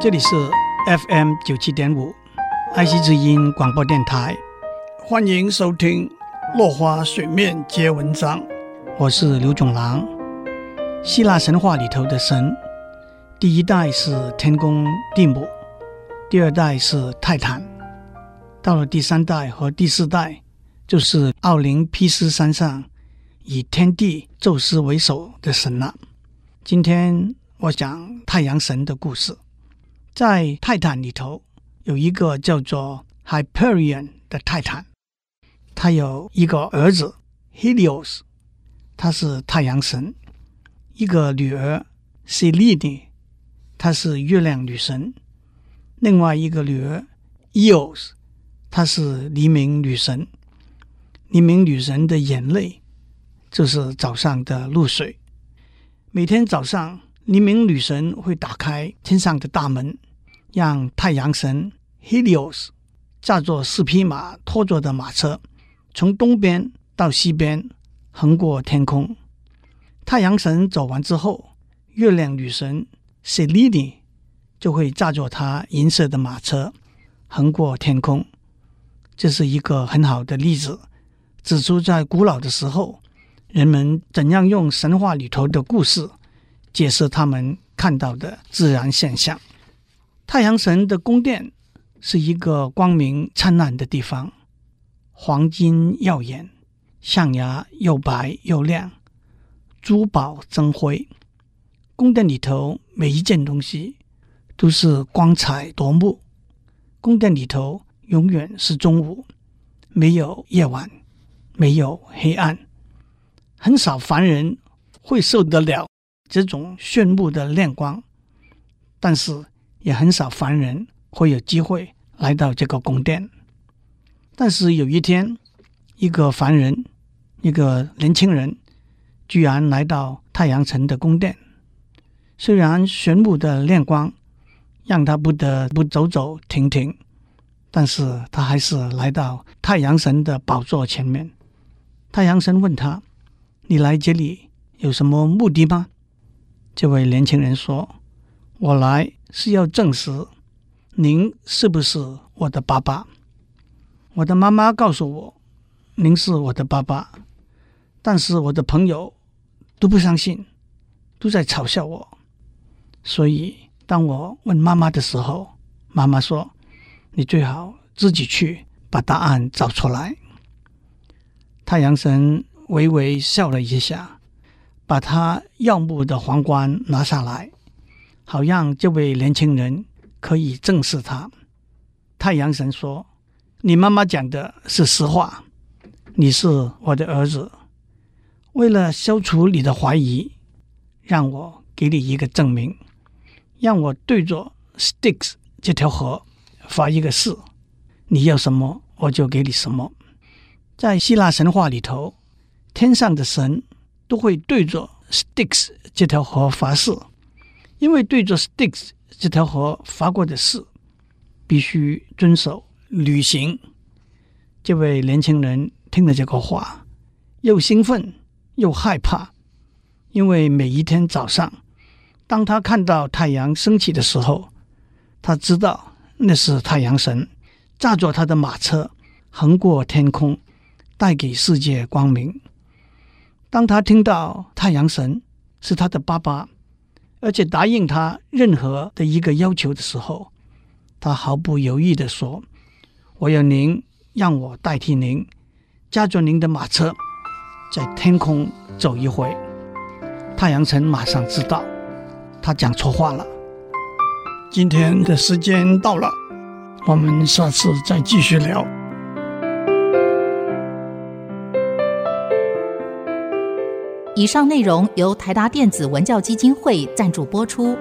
这里是 FM 九七点五，爱惜之音广播电台，欢迎收听《落花水面皆文章》，我是刘总郎。希腊神话里头的神，第一代是天公地母，第二代是泰坦，到了第三代和第四代，就是奥林匹斯山上以天帝宙斯为首的神了。今天我讲太阳神的故事。在泰坦里头有一个叫做 Hyperion 的泰坦，他有一个儿子 Helios，他是太阳神；一个女儿 Selene，她是月亮女神；另外一个女儿 Eos，她是黎明女神。黎明女神的眼泪就是早上的露水。每天早上，黎明女神会打开天上的大门，让太阳神 Helios 驾着四匹马拖着的马车，从东边到西边横过天空。太阳神走完之后，月亮女神 Selene 就会驾着她银色的马车横过天空。这是一个很好的例子，指出在古老的时候，人们怎样用神话里头的故事。解释他们看到的自然现象。太阳神的宫殿是一个光明灿烂的地方，黄金耀眼，象牙又白又亮，珠宝争辉。宫殿里头每一件东西都是光彩夺目。宫殿里头永远是中午，没有夜晚，没有黑暗。很少凡人会受得了。这种炫目的亮光，但是也很少凡人会有机会来到这个宫殿。但是有一天，一个凡人，一个年轻人，居然来到太阳神的宫殿。虽然炫目的亮光让他不得不走走停停，但是他还是来到太阳神的宝座前面。太阳神问他：“你来这里有什么目的吗？”这位年轻人说：“我来是要证实您是不是我的爸爸。我的妈妈告诉我，您是我的爸爸，但是我的朋友都不相信，都在嘲笑我。所以当我问妈妈的时候，妈妈说：‘你最好自己去把答案找出来。’太阳神微微笑了一下。”把他耀目的皇冠拿下来，好让这位年轻人可以正视他。太阳神说：“你妈妈讲的是实话，你是我的儿子。为了消除你的怀疑，让我给你一个证明，让我对着 Styx 这条河发一个誓，你要什么我就给你什么。”在希腊神话里头，天上的神。都会对着 Styx 这条河发誓，因为对着 Styx 这条河发过的誓，必须遵守履行。这位年轻人听了这个话，又兴奋又害怕，因为每一天早上，当他看到太阳升起的时候，他知道那是太阳神驾着他的马车横过天空，带给世界光明。当他听到太阳神是他的爸爸，而且答应他任何的一个要求的时候，他毫不犹豫地说：“我要您让我代替您，驾着您的马车，在天空走一回。”太阳神马上知道他讲错话了。今天的时间到了，我们下次再继续聊。以上内容由台达电子文教基金会赞助播出。